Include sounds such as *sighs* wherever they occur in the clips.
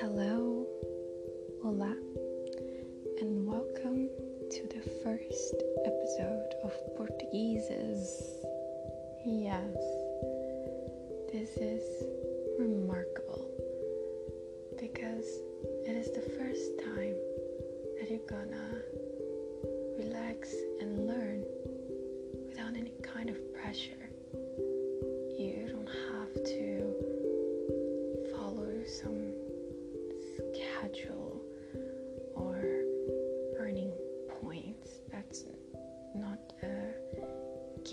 Hello, hola, and welcome to the first episode of PortuguezZz. Yes, this is remarkable because it is the first time that you're gonna relax and learn without any kind of pressure.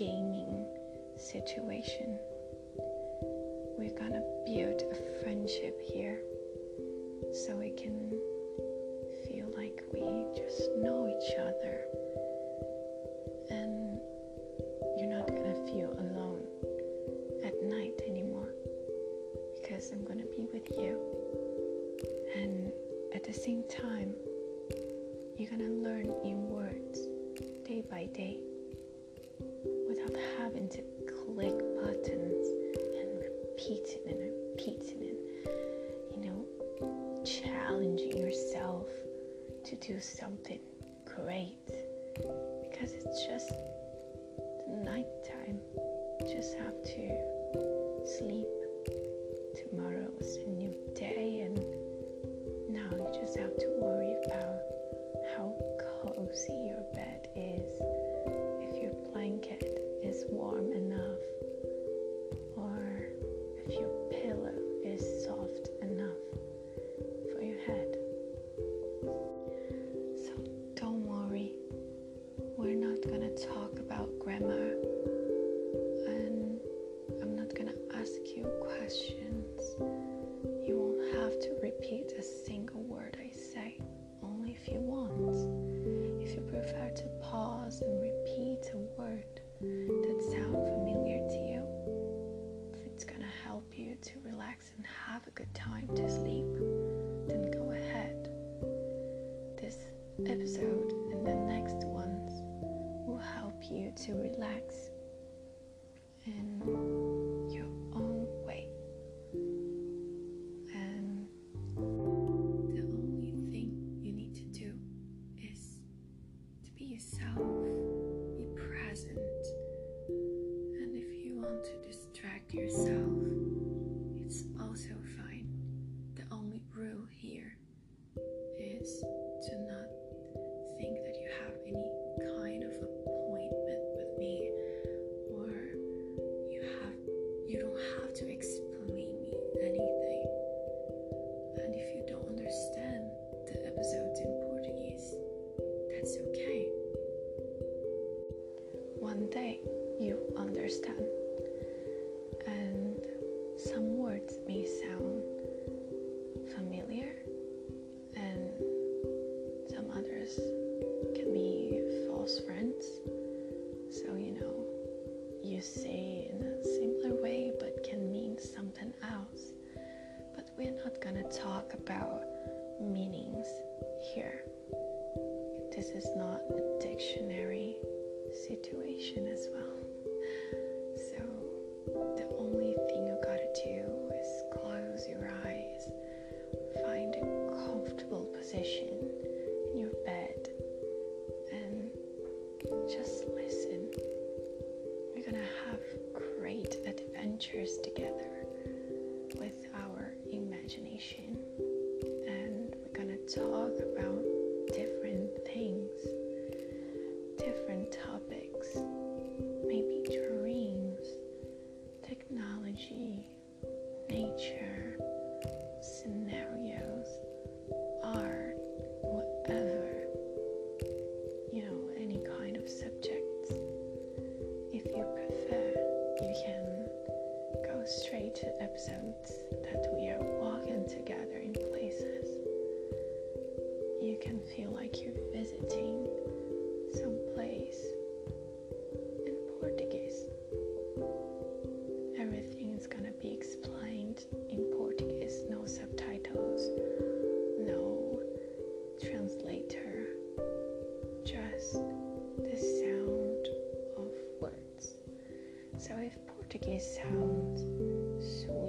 Gaming situation. We're gonna build a friendship here so we can feel like we just know each other. And you're not gonna feel alone at night anymore because I'm gonna be with you. And at the same time you're gonna learn in words day by day without having to click buttons and repeating and repeating and you know challenging yourself to do something great. Because it's just nighttime. Just have to sleep. Tomorrow is a new day and now you just have to worry about how cozy your bed is repeat a single word I say, only if you want. If you prefer to pause and repeat a word that sounds familiar to you, if it's gonna help you to relax and have a good time to sleep, then go ahead. This episode and the next ones will help you to relax in you say in a similar way but can mean something else. But we're not gonna talk about meanings here. This is not a dictionary situation as well. Straight to episodes that we are walking together in places. You can feel like you're visiting some place Portuguese sounds. Sweet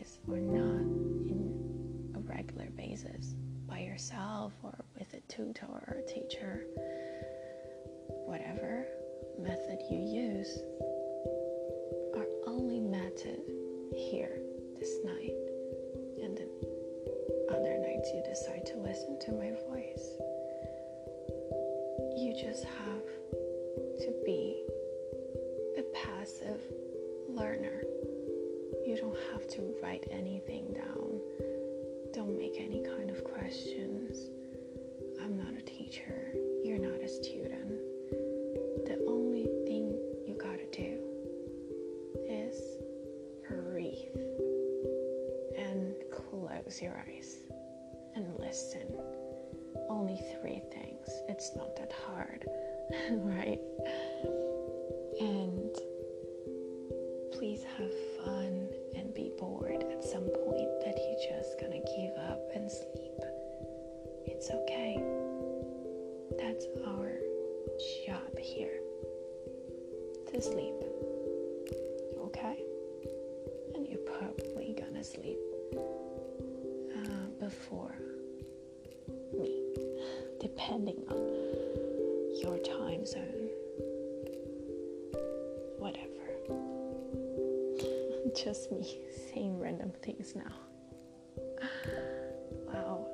Portuguese or not in a regular basis by yourself or with a tutor or a teacher, whatever method you use, are only method here this night and then other nights you decide to listen to my voice. You just have to be a passive learner. You don't have to write anything down. Don't make any kind of questions. I'm not a teacher. You're not a student. The only thing you gotta do is breathe and close your eyes and listen. Only three things. It's not that hard, *laughs* right? Depending on your time zone. Whatever. *laughs* Just me saying random things now. *sighs* Wow.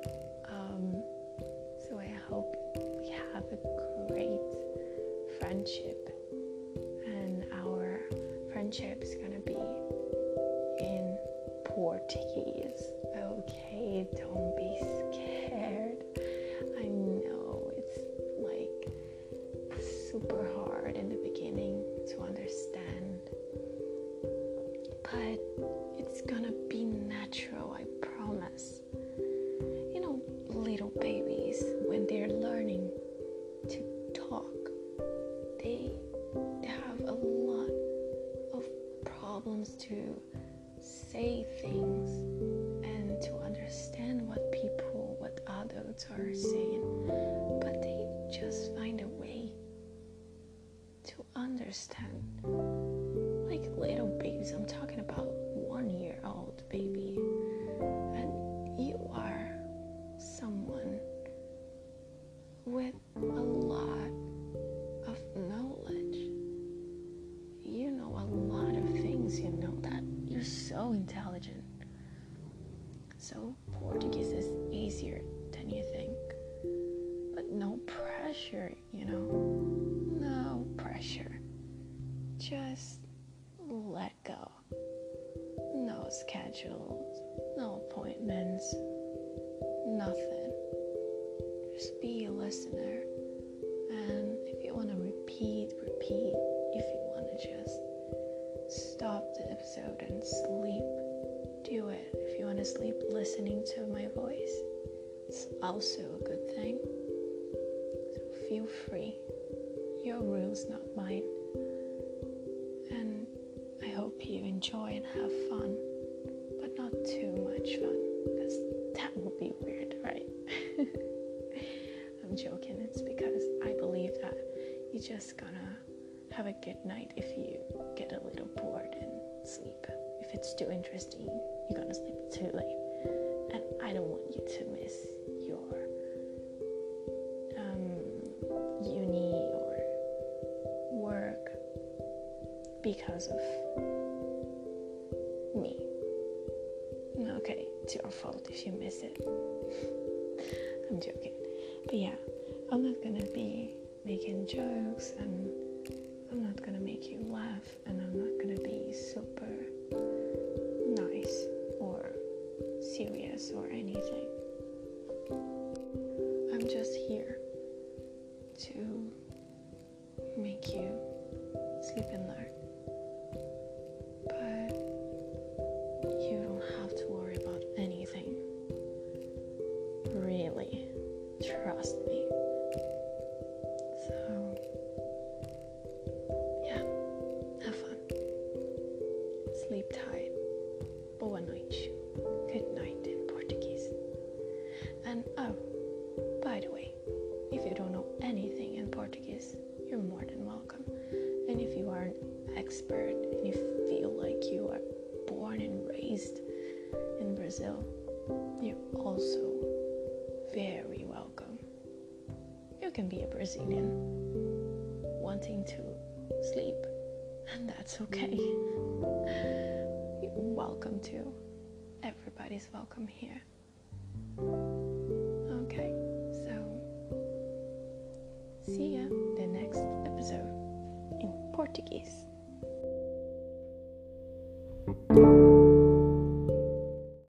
Um, so I hope we have a great friendship, and our friendship is gonna be in Portuguese. Okay, don't be scared. Understand. Like little babies, I'm talking about one year old baby, and you are someone with a lot of knowledge. You know a lot of things, you know that. You're so intelligent. So, Portuguese is easier than you think. But no pressure, you know? No pressure. Just let go. No schedules, no appointments, nothing. Just be a listener. And if you want to repeat, repeat. If you want to just stop the episode and sleep, do it. If you want to sleep listening to my voice, it's also a good thing. So feel free. Your rules, not mine. Enjoy and have fun, but not too much fun, because that would be weird, right? *laughs* I'm joking. It's because I believe that you're just gonna have a good night if you get a little bored and sleep. If it's too interesting, you're gonna sleep too late. And I don't want you to miss your um, uni or work because of it's your fault if you miss it. *laughs* I'm joking. But yeah, I'm not gonna be making jokes and I'm not gonna make you laugh and I'm not gonna be super nice or serious or anything. I'm just here to make you sleep and learn. But you don't have by the way, if you don't know anything in Portuguese, you're more than welcome. And if you are an expert and you feel like you are born and raised in Brazil, you're also very welcome. You can be a Brazilian wanting to sleep, and that's okay. *laughs* You're welcome to. Everybody's welcome here.